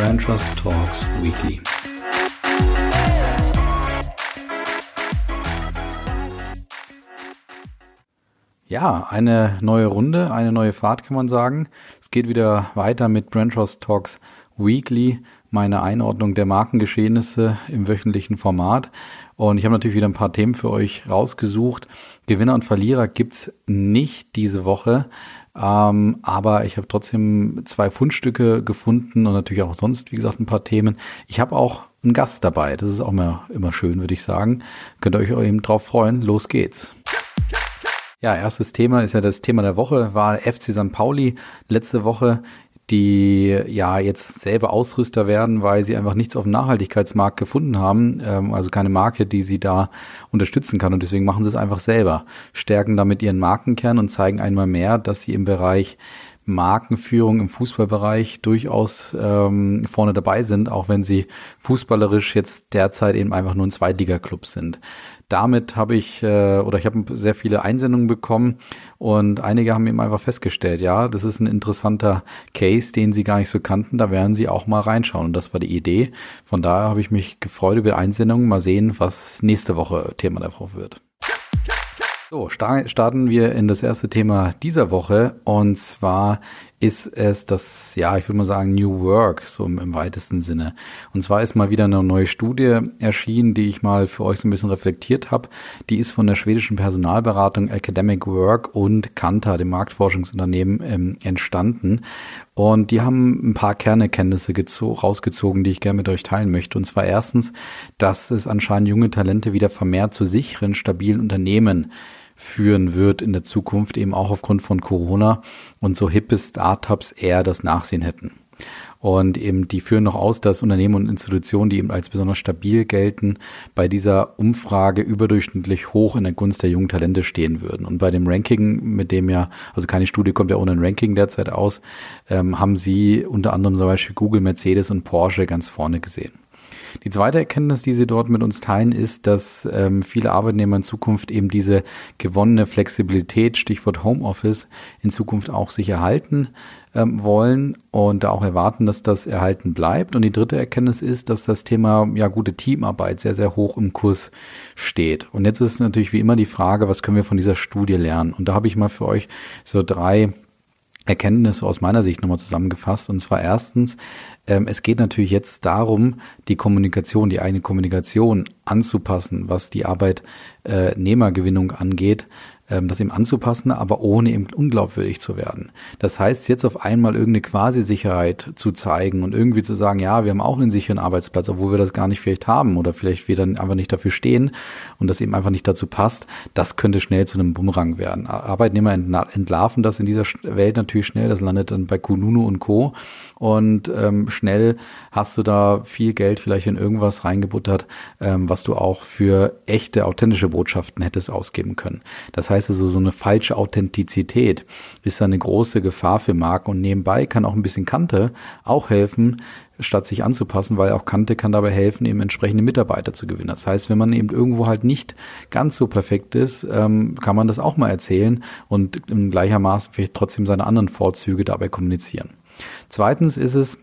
Brand Trust Talks Weekly. Ja, eine neue Runde, eine neue Fahrt kann man sagen. Es geht wieder weiter mit Brand Trust Talks Weekly, meine Einordnung der Markengeschehnisse im wöchentlichen Format. Und ich habe natürlich wieder ein paar Themen für euch rausgesucht. Gewinner und Verlierer gibt's nicht diese Woche. Ähm, aber ich habe trotzdem zwei Fundstücke gefunden und natürlich auch sonst, wie gesagt, ein paar Themen. Ich habe auch einen Gast dabei. Das ist auch immer, immer schön, würde ich sagen. Könnt ihr euch eben drauf freuen. Los geht's. Ja, erstes Thema ist ja das Thema der Woche, war FC St. Pauli letzte Woche die ja jetzt selber Ausrüster werden, weil sie einfach nichts auf dem Nachhaltigkeitsmarkt gefunden haben, ähm, also keine Marke, die sie da unterstützen kann. Und deswegen machen sie es einfach selber, stärken damit ihren Markenkern und zeigen einmal mehr, dass sie im Bereich Markenführung im Fußballbereich durchaus ähm, vorne dabei sind, auch wenn sie fußballerisch jetzt derzeit eben einfach nur ein Zweitliga-Club sind damit habe ich äh, oder ich habe sehr viele Einsendungen bekommen und einige haben eben einfach festgestellt, ja, das ist ein interessanter Case, den sie gar nicht so kannten, da werden sie auch mal reinschauen und das war die Idee. Von daher habe ich mich gefreut über Einsendungen, mal sehen, was nächste Woche Thema der Woche wird. So, starten wir in das erste Thema dieser Woche und zwar ist es das, ja, ich würde mal sagen, New Work, so im, im, weitesten Sinne. Und zwar ist mal wieder eine neue Studie erschienen, die ich mal für euch so ein bisschen reflektiert habe. Die ist von der schwedischen Personalberatung Academic Work und Kantar, dem Marktforschungsunternehmen, ähm, entstanden. Und die haben ein paar Kernerkenntnisse rausgezogen, die ich gerne mit euch teilen möchte. Und zwar erstens, dass es anscheinend junge Talente wieder vermehrt zu sicheren, stabilen Unternehmen führen wird in der Zukunft, eben auch aufgrund von Corona und so hippe Startups eher das Nachsehen hätten. Und eben die führen noch aus, dass Unternehmen und Institutionen, die eben als besonders stabil gelten, bei dieser Umfrage überdurchschnittlich hoch in der Gunst der jungen Talente stehen würden. Und bei dem Ranking, mit dem ja, also keine Studie kommt ja ohne ein Ranking derzeit aus, ähm, haben sie unter anderem zum Beispiel Google, Mercedes und Porsche ganz vorne gesehen. Die zweite Erkenntnis, die Sie dort mit uns teilen, ist, dass ähm, viele Arbeitnehmer in Zukunft eben diese gewonnene Flexibilität, Stichwort Homeoffice, in Zukunft auch sich erhalten ähm, wollen und da auch erwarten, dass das erhalten bleibt. Und die dritte Erkenntnis ist, dass das Thema ja gute Teamarbeit sehr, sehr hoch im Kurs steht. Und jetzt ist natürlich wie immer die Frage, was können wir von dieser Studie lernen? Und da habe ich mal für euch so drei Erkenntnisse aus meiner Sicht nochmal zusammengefasst. Und zwar erstens, ähm, es geht natürlich jetzt darum, die Kommunikation, die eigene Kommunikation anzupassen, was die Arbeitnehmergewinnung angeht ähm, das eben anzupassen, aber ohne eben unglaubwürdig zu werden. Das heißt, jetzt auf einmal irgendeine Quasi-Sicherheit zu zeigen und irgendwie zu sagen, ja, wir haben auch einen sicheren Arbeitsplatz, obwohl wir das gar nicht vielleicht haben oder vielleicht wir dann einfach nicht dafür stehen und das eben einfach nicht dazu passt, das könnte schnell zu einem Bumerang werden. Arbeitnehmer entlarven das in dieser Welt natürlich schnell, das landet dann bei Kununu und Co. Und ähm, schnell hast du da viel Geld vielleicht in irgendwas reingebuttert, ähm, was du auch für echte, authentische Botschaften hättest ausgeben können. Das heißt, heißt also, so eine falsche Authentizität ist eine große Gefahr für Marken und nebenbei kann auch ein bisschen Kante auch helfen, statt sich anzupassen, weil auch Kante kann dabei helfen, eben entsprechende Mitarbeiter zu gewinnen. Das heißt, wenn man eben irgendwo halt nicht ganz so perfekt ist, ähm, kann man das auch mal erzählen und in gleichermaßen vielleicht trotzdem seine anderen Vorzüge dabei kommunizieren. Zweitens ist es,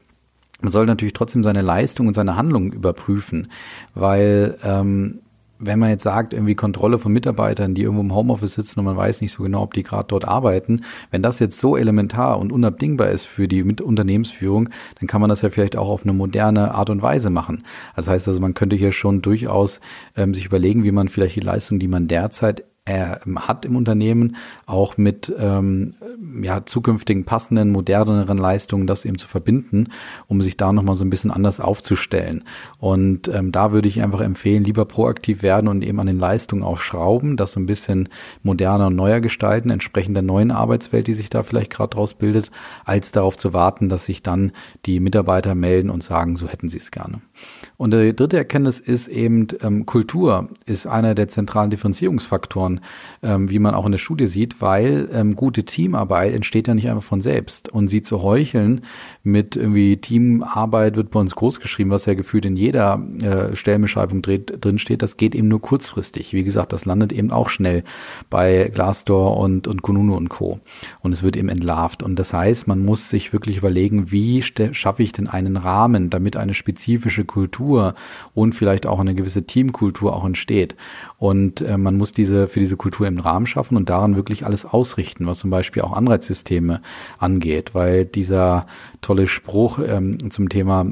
man soll natürlich trotzdem seine Leistung und seine Handlungen überprüfen, weil ähm, wenn man jetzt sagt, irgendwie Kontrolle von Mitarbeitern, die irgendwo im Homeoffice sitzen und man weiß nicht so genau, ob die gerade dort arbeiten, wenn das jetzt so elementar und unabdingbar ist für die Unternehmensführung, dann kann man das ja vielleicht auch auf eine moderne Art und Weise machen. Das heißt also, man könnte hier schon durchaus ähm, sich überlegen, wie man vielleicht die Leistung, die man derzeit er hat im Unternehmen, auch mit ähm, ja, zukünftigen passenden, moderneren Leistungen das eben zu verbinden, um sich da nochmal so ein bisschen anders aufzustellen. Und ähm, da würde ich einfach empfehlen, lieber proaktiv werden und eben an den Leistungen auch schrauben, das so ein bisschen moderner und neuer gestalten, entsprechend der neuen Arbeitswelt, die sich da vielleicht gerade draus bildet, als darauf zu warten, dass sich dann die Mitarbeiter melden und sagen, so hätten sie es gerne. Und die dritte Erkenntnis ist eben, ähm, Kultur ist einer der zentralen Differenzierungsfaktoren man, ähm, wie man auch in der Studie sieht, weil ähm, gute Teamarbeit entsteht ja nicht einfach von selbst. Und sie zu heucheln mit irgendwie Teamarbeit wird bei uns groß geschrieben, was ja gefühlt in jeder äh, Stellenbeschreibung drin steht, das geht eben nur kurzfristig. Wie gesagt, das landet eben auch schnell bei Glassdoor und, und Kununu und Co. Und es wird eben entlarvt. Und das heißt, man muss sich wirklich überlegen, wie schaffe ich denn einen Rahmen, damit eine spezifische Kultur und vielleicht auch eine gewisse Teamkultur auch entsteht. Und äh, man muss diese für diese Kultur im Rahmen schaffen und daran wirklich alles ausrichten, was zum Beispiel auch Anreizsysteme angeht, weil dieser tolle Spruch ähm, zum Thema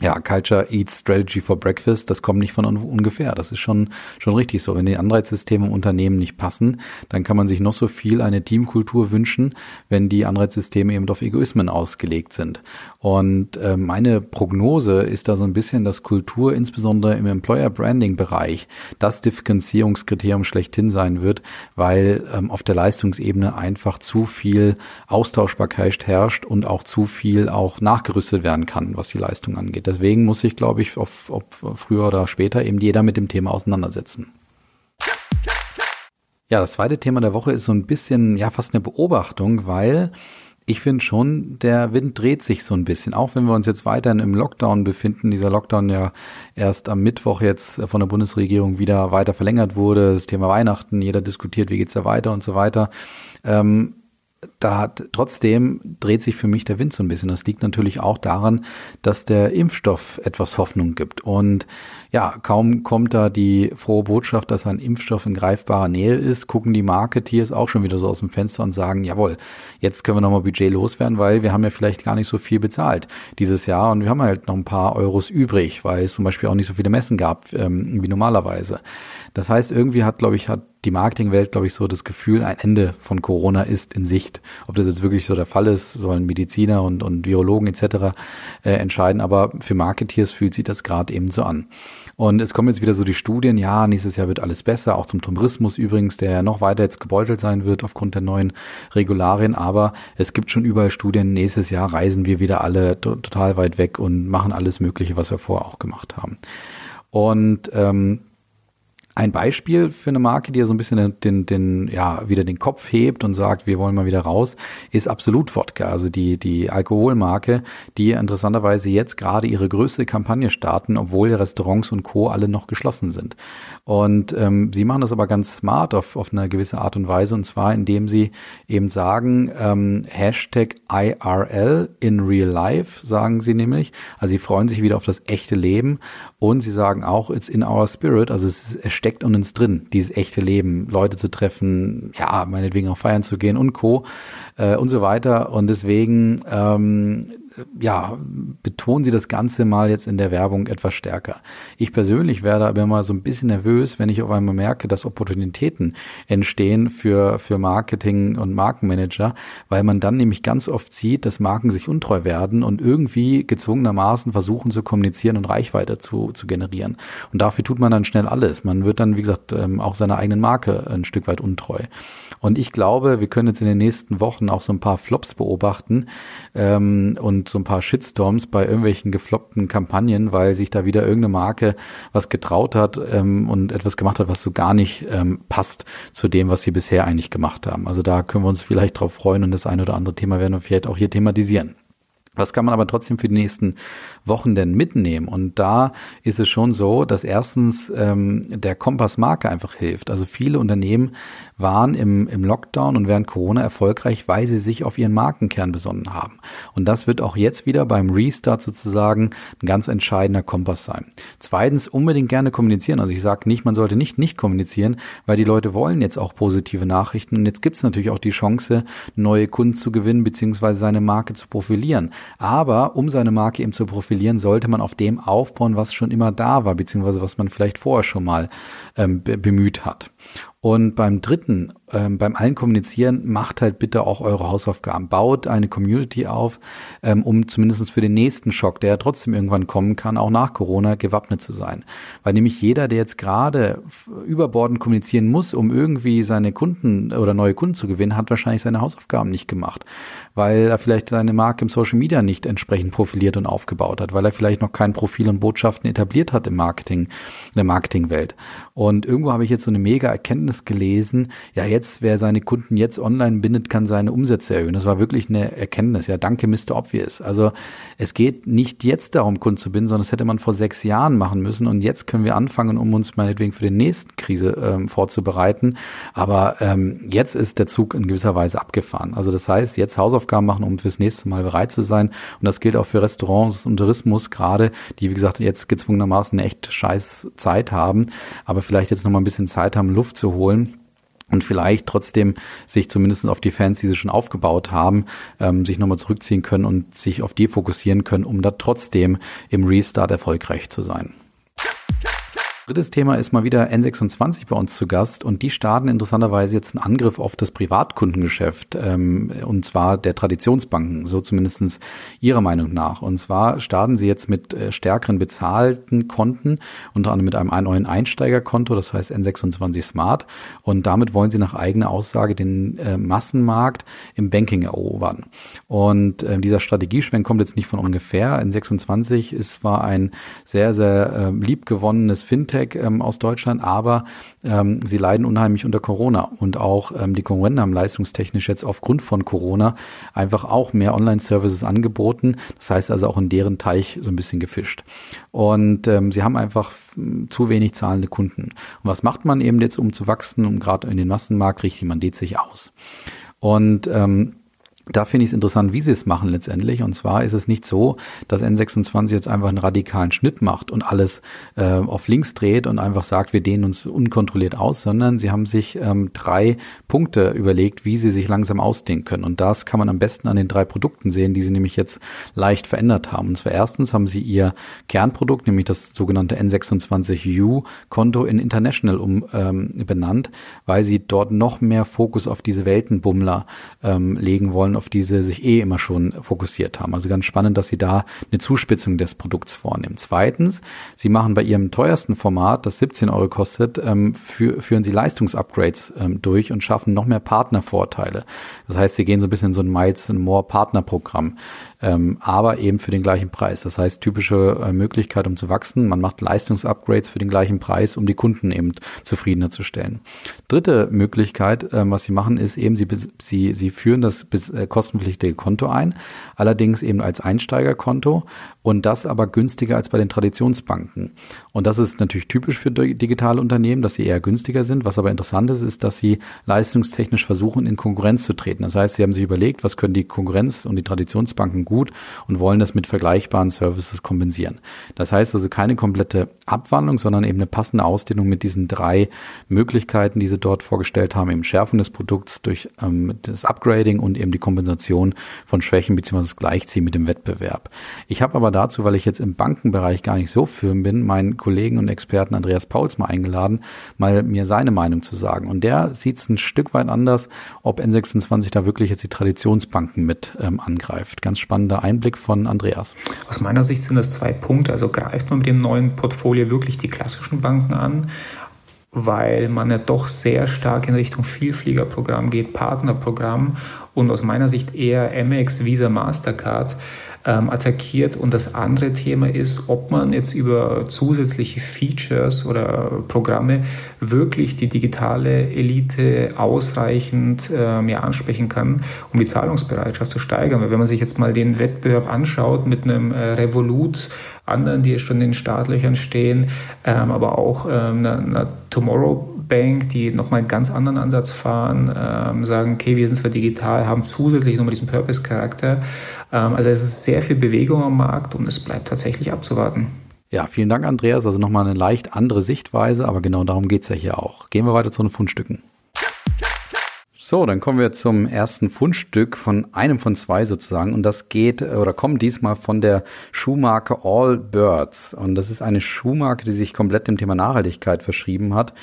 ja, Culture Eats Strategy for Breakfast, das kommt nicht von ungefähr. Das ist schon, schon richtig so. Wenn die Anreizsysteme im Unternehmen nicht passen, dann kann man sich noch so viel eine Teamkultur wünschen, wenn die Anreizsysteme eben auf Egoismen ausgelegt sind. Und äh, meine Prognose ist da so ein bisschen, dass Kultur insbesondere im Employer Branding Bereich das Differenzierungskriterium schlechthin sein wird, weil ähm, auf der Leistungsebene einfach zu viel Austauschbarkeit herrscht und auch zu viel auch nachgerüstet werden kann, was die Leistung angeht. Deswegen muss sich, glaube ich, auf, ob früher oder später eben jeder mit dem Thema auseinandersetzen. Ja, das zweite Thema der Woche ist so ein bisschen, ja, fast eine Beobachtung, weil ich finde schon, der Wind dreht sich so ein bisschen. Auch wenn wir uns jetzt weiterhin im Lockdown befinden, dieser Lockdown ja erst am Mittwoch jetzt von der Bundesregierung wieder weiter verlängert wurde, das Thema Weihnachten, jeder diskutiert, wie geht's da weiter und so weiter. Ähm, da hat, trotzdem dreht sich für mich der Wind so ein bisschen. Das liegt natürlich auch daran, dass der Impfstoff etwas Hoffnung gibt. Und ja, kaum kommt da die frohe Botschaft, dass ein Impfstoff in greifbarer Nähe ist, gucken die Marketeers auch schon wieder so aus dem Fenster und sagen, jawohl, jetzt können wir nochmal Budget loswerden, weil wir haben ja vielleicht gar nicht so viel bezahlt dieses Jahr und wir haben halt noch ein paar Euros übrig, weil es zum Beispiel auch nicht so viele Messen gab ähm, wie normalerweise. Das heißt, irgendwie hat, glaube ich, hat die Marketingwelt, glaube ich, so das Gefühl, ein Ende von Corona ist in Sicht. Ob das jetzt wirklich so der Fall ist, sollen Mediziner und, und Virologen etc. Äh, entscheiden, aber für Marketeers fühlt sich das gerade eben so an. Und es kommen jetzt wieder so die Studien, ja, nächstes Jahr wird alles besser, auch zum Tourismus übrigens, der ja noch weiter jetzt gebeutelt sein wird aufgrund der neuen Regularien, aber es gibt schon überall Studien, nächstes Jahr reisen wir wieder alle total weit weg und machen alles Mögliche, was wir vorher auch gemacht haben. Und ähm, ein Beispiel für eine Marke, die ja so ein bisschen den, den, den, ja, wieder den Kopf hebt und sagt, wir wollen mal wieder raus, ist Absolut Wodka, also die, die Alkoholmarke, die interessanterweise jetzt gerade ihre größte Kampagne starten, obwohl Restaurants und Co. alle noch geschlossen sind. Und ähm, sie machen das aber ganz smart auf, auf eine gewisse Art und Weise, und zwar indem sie eben sagen, ähm, Hashtag IRL in real life, sagen sie nämlich. Also sie freuen sich wieder auf das echte Leben und sie sagen auch, it's in our spirit, also es, es steckt in uns drin, dieses echte Leben, Leute zu treffen, ja, meinetwegen auch feiern zu gehen und Co. Äh, und so weiter. Und deswegen ähm, ja, betonen Sie das Ganze mal jetzt in der Werbung etwas stärker. Ich persönlich werde aber immer so ein bisschen nervös, wenn ich auf einmal merke, dass Opportunitäten entstehen für, für Marketing und Markenmanager, weil man dann nämlich ganz oft sieht, dass Marken sich untreu werden und irgendwie gezwungenermaßen versuchen zu kommunizieren und Reichweite zu, zu generieren. Und dafür tut man dann schnell alles. Man wird dann, wie gesagt, ähm, auch seiner eigenen Marke ein Stück weit untreu. Und ich glaube, wir können jetzt in den nächsten Wochen auch so ein paar Flops beobachten ähm, so ein paar Shitstorms bei irgendwelchen gefloppten Kampagnen, weil sich da wieder irgendeine Marke was getraut hat ähm, und etwas gemacht hat, was so gar nicht ähm, passt zu dem, was sie bisher eigentlich gemacht haben. Also da können wir uns vielleicht drauf freuen und das eine oder andere Thema werden wir vielleicht auch hier thematisieren. Was kann man aber trotzdem für die nächsten Wochen denn mitnehmen? Und da ist es schon so, dass erstens ähm, der Kompass Marke einfach hilft. Also viele Unternehmen waren im, im Lockdown und während Corona erfolgreich, weil sie sich auf ihren Markenkern besonnen haben. Und das wird auch jetzt wieder beim Restart sozusagen ein ganz entscheidender Kompass sein. Zweitens, unbedingt gerne kommunizieren. Also ich sage nicht, man sollte nicht nicht kommunizieren, weil die Leute wollen jetzt auch positive Nachrichten. Und jetzt gibt es natürlich auch die Chance, neue Kunden zu gewinnen, beziehungsweise seine Marke zu profilieren. Aber um seine Marke eben zu profilieren, sollte man auf dem aufbauen, was schon immer da war, beziehungsweise was man vielleicht vorher schon mal ähm, bemüht hat. Und beim dritten, ähm, beim allen Kommunizieren, macht halt bitte auch eure Hausaufgaben. Baut eine Community auf, ähm, um zumindest für den nächsten Schock, der ja trotzdem irgendwann kommen kann, auch nach Corona gewappnet zu sein. Weil nämlich jeder, der jetzt gerade überbordend kommunizieren muss, um irgendwie seine Kunden oder neue Kunden zu gewinnen, hat wahrscheinlich seine Hausaufgaben nicht gemacht. Weil er vielleicht seine Marke im Social Media nicht entsprechend profiliert und aufgebaut hat, weil er vielleicht noch kein Profil und Botschaften etabliert hat im Marketing, in der Marketingwelt. Und irgendwo habe ich jetzt so eine mega Erkenntnis gelesen, ja jetzt, wer seine Kunden jetzt online bindet, kann seine Umsätze erhöhen. Das war wirklich eine Erkenntnis. Ja, danke Mr. Obvious. Also es geht nicht jetzt darum, Kunden zu binden, sondern das hätte man vor sechs Jahren machen müssen und jetzt können wir anfangen, um uns meinetwegen für die nächste Krise ähm, vorzubereiten. Aber ähm, jetzt ist der Zug in gewisser Weise abgefahren. Also das heißt, jetzt Hausaufgaben machen, um fürs nächste Mal bereit zu sein. Und das gilt auch für Restaurants und Tourismus gerade, die, wie gesagt, jetzt gezwungenermaßen eine echt scheiß Zeit haben, aber vielleicht jetzt noch mal ein bisschen Zeit haben, Luft zu holen und vielleicht trotzdem sich zumindest auf die Fans, die sie schon aufgebaut haben, ähm, sich nochmal zurückziehen können und sich auf die fokussieren können, um da trotzdem im Restart erfolgreich zu sein. Drittes Thema ist mal wieder N26 bei uns zu Gast und die starten interessanterweise jetzt einen Angriff auf das Privatkundengeschäft ähm, und zwar der Traditionsbanken, so zumindestens ihrer Meinung nach. Und zwar starten sie jetzt mit äh, stärkeren bezahlten Konten, unter anderem mit einem neuen Einsteigerkonto, das heißt N26 Smart und damit wollen sie nach eigener Aussage den äh, Massenmarkt im Banking erobern. Und äh, dieser Strategieschwenk kommt jetzt nicht von ungefähr. N26 ist war ein sehr, sehr äh, liebgewonnenes Fintech Fintech ähm, aus Deutschland, aber ähm, sie leiden unheimlich unter Corona und auch ähm, die Konkurrenten haben leistungstechnisch jetzt aufgrund von Corona einfach auch mehr Online-Services angeboten. Das heißt also auch in deren Teich so ein bisschen gefischt. Und ähm, sie haben einfach hm, zu wenig zahlende Kunden. Und was macht man eben jetzt, um zu wachsen? Und gerade in den Massenmarkt richtet man sich aus. Und ähm, da finde ich es interessant, wie sie es machen letztendlich. Und zwar ist es nicht so, dass N26 jetzt einfach einen radikalen Schnitt macht und alles äh, auf links dreht und einfach sagt, wir dehnen uns unkontrolliert aus, sondern sie haben sich ähm, drei Punkte überlegt, wie sie sich langsam ausdehnen können. Und das kann man am besten an den drei Produkten sehen, die sie nämlich jetzt leicht verändert haben. Und zwar erstens haben sie ihr Kernprodukt, nämlich das sogenannte N26U-Konto in International um, ähm, benannt, weil sie dort noch mehr Fokus auf diese Weltenbummler ähm, legen wollen auf die sie sich eh immer schon fokussiert haben. Also ganz spannend, dass sie da eine Zuspitzung des Produkts vornehmen. Zweitens, sie machen bei ihrem teuersten Format, das 17 Euro kostet, ähm, führen sie Leistungsupgrades ähm, durch und schaffen noch mehr Partnervorteile. Das heißt, sie gehen so ein bisschen in so ein Miles and More Partnerprogramm ähm, aber eben für den gleichen Preis. Das heißt, typische äh, Möglichkeit, um zu wachsen, man macht Leistungsupgrades für den gleichen Preis, um die Kunden eben zufriedener zu stellen. Dritte Möglichkeit, was sie machen, ist eben, sie, sie, sie führen das äh, kostenpflichtige Konto ein, allerdings eben als Einsteigerkonto und das aber günstiger als bei den Traditionsbanken. Und das ist natürlich typisch für digitale Unternehmen, dass sie eher günstiger sind. Was aber interessant ist, ist, dass sie leistungstechnisch versuchen, in Konkurrenz zu treten. Das heißt, sie haben sich überlegt, was können die Konkurrenz und die Traditionsbanken gut und wollen das mit vergleichbaren Services kompensieren. Das heißt also keine komplette Abwandlung, sondern eben eine passende Ausdehnung mit diesen drei Möglichkeiten, die sie dort vorgestellt haben, eben Schärfung des Produkts durch ähm, das Upgrading und eben die Kompensation von Schwächen bzw. das Gleichziehen mit dem Wettbewerb. Ich habe aber dazu, weil ich jetzt im Bankenbereich gar nicht so firm bin, meinen Kollegen und Experten Andreas Pauls mal eingeladen, mal mir seine Meinung zu sagen. Und der sieht es ein Stück weit anders, ob N26 da wirklich jetzt die Traditionsbanken mit ähm, angreift. Ganz spannend spannender Einblick von Andreas. Aus meiner Sicht sind das zwei Punkte. Also greift man mit dem neuen Portfolio wirklich die klassischen Banken an, weil man ja doch sehr stark in Richtung Vielfliegerprogramm geht, Partnerprogramm und aus meiner Sicht eher Amex, Visa, Mastercard ähm, attackiert. Und das andere Thema ist, ob man jetzt über zusätzliche Features oder Programme wirklich die digitale Elite ausreichend ähm, ja, ansprechen kann, um die Zahlungsbereitschaft zu steigern. Weil wenn man sich jetzt mal den Wettbewerb anschaut mit einem äh, Revolut, anderen, die schon in den Startlöchern stehen, ähm, aber auch ähm, einer, einer Tomorrow Bank, die nochmal einen ganz anderen Ansatz fahren, ähm, sagen, okay, wir sind zwar digital, haben zusätzlich nochmal diesen Purpose-Charakter. Ähm, also es ist sehr viel Bewegung am Markt und es bleibt tatsächlich abzuwarten. Ja, vielen Dank, Andreas. Also nochmal eine leicht andere Sichtweise, aber genau darum geht's ja hier auch. Gehen wir weiter zu den Fundstücken. So, dann kommen wir zum ersten Fundstück von einem von zwei sozusagen. Und das geht oder kommt diesmal von der Schuhmarke All Birds und das ist eine Schuhmarke, die sich komplett dem Thema Nachhaltigkeit verschrieben hat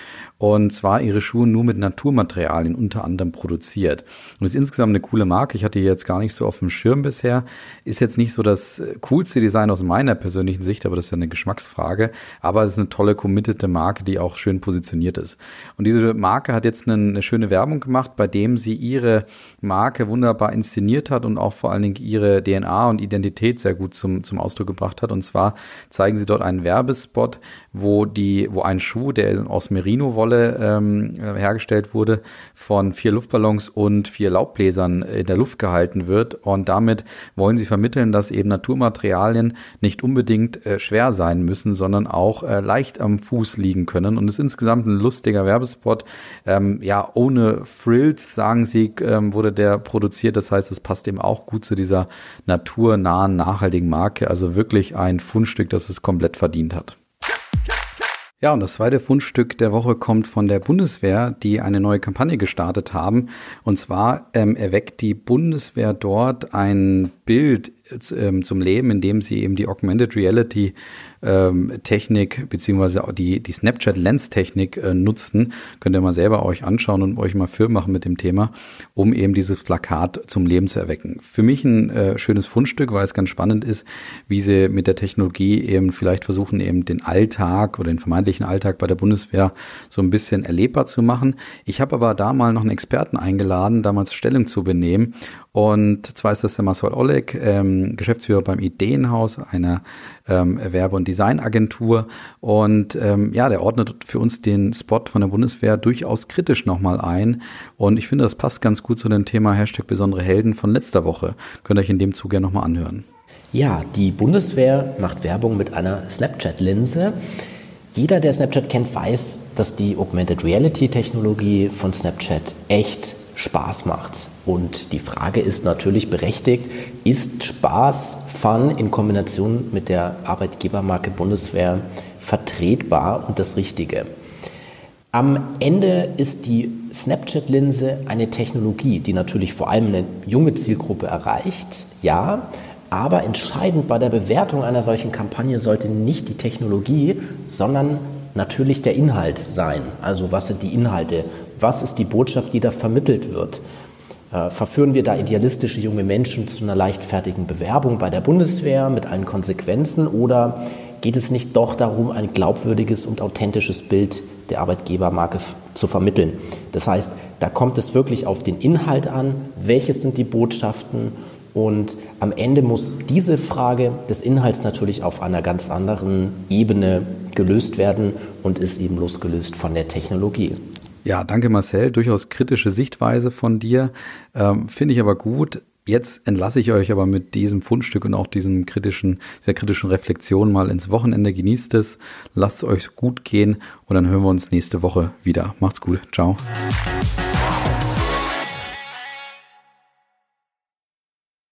und zwar ihre Schuhe nur mit Naturmaterialien unter anderem produziert. Und ist insgesamt eine coole Marke. Ich hatte die jetzt gar nicht so auf dem Schirm bisher. Ist jetzt nicht so das coolste Design aus meiner persönlichen Sicht, aber das ist ja eine Geschmacksfrage. Aber es ist eine tolle, committete Marke, die auch schön positioniert ist. Und diese Marke hat jetzt eine, eine schöne Werbung gemacht bei dem sie ihre Marke wunderbar inszeniert hat und auch vor allen Dingen ihre DNA und Identität sehr gut zum, zum Ausdruck gebracht hat. Und zwar zeigen sie dort einen Werbespot, wo die, wo ein Schuh, der aus Merino-Wolle ähm, hergestellt wurde, von vier Luftballons und vier Laubbläsern in der Luft gehalten wird. Und damit wollen sie vermitteln, dass eben Naturmaterialien nicht unbedingt äh, schwer sein müssen, sondern auch äh, leicht am Fuß liegen können. Und es ist insgesamt ein lustiger Werbespot. Ähm, ja, ohne Frills, sagen sie, ähm, wurde der produziert. Das heißt, es passt eben auch gut zu dieser naturnahen, nachhaltigen Marke. Also wirklich ein Fundstück, das es komplett verdient hat. Ja, und das zweite Fundstück der Woche kommt von der Bundeswehr, die eine neue Kampagne gestartet haben. Und zwar ähm, erweckt die Bundeswehr dort ein Bild ähm, zum Leben, indem sie eben die Augmented Reality ähm, Technik beziehungsweise die, die Snapchat Lens Technik äh, nutzen. Könnt ihr mal selber euch anschauen und euch mal Film machen mit dem Thema, um eben dieses Plakat zum Leben zu erwecken. Für mich ein äh, schönes Fundstück, weil es ganz spannend ist, wie sie mit der Technologie eben vielleicht versuchen, eben den Alltag oder den vermeintlichen Alltag bei der Bundeswehr so ein bisschen erlebbar zu machen. Ich habe aber da mal noch einen Experten eingeladen, damals Stellung zu benehmen und zwar ist das der Marcel Oleg, ähm, Geschäftsführer beim Ideenhaus, einer ähm, Werbe- und Designagentur. Und ähm, ja, der ordnet für uns den Spot von der Bundeswehr durchaus kritisch nochmal ein. Und ich finde, das passt ganz gut zu dem Thema Hashtag besondere Helden von letzter Woche. Könnt ihr euch in dem Zuge nochmal anhören. Ja, die Bundeswehr macht Werbung mit einer Snapchat-Linse. Jeder, der Snapchat kennt, weiß, dass die Augmented Reality Technologie von Snapchat echt Spaß macht. Und die Frage ist natürlich berechtigt, ist Spaß, Fun in Kombination mit der Arbeitgebermarke Bundeswehr vertretbar und das Richtige? Am Ende ist die Snapchat-Linse eine Technologie, die natürlich vor allem eine junge Zielgruppe erreicht, ja, aber entscheidend bei der Bewertung einer solchen Kampagne sollte nicht die Technologie, sondern natürlich der Inhalt sein. Also was sind die Inhalte? Was ist die Botschaft, die da vermittelt wird? Äh, verführen wir da idealistische junge Menschen zu einer leichtfertigen Bewerbung bei der Bundeswehr mit allen Konsequenzen oder geht es nicht doch darum, ein glaubwürdiges und authentisches Bild der Arbeitgebermarke zu vermitteln? Das heißt, da kommt es wirklich auf den Inhalt an, welches sind die Botschaften und am Ende muss diese Frage des Inhalts natürlich auf einer ganz anderen Ebene gelöst werden und ist eben losgelöst von der Technologie. Ja, danke Marcel. Durchaus kritische Sichtweise von dir. Ähm, Finde ich aber gut. Jetzt entlasse ich euch aber mit diesem Fundstück und auch diesem kritischen, sehr kritischen Reflexion mal ins Wochenende. Genießt es, lasst es euch gut gehen und dann hören wir uns nächste Woche wieder. Macht's gut. Ciao.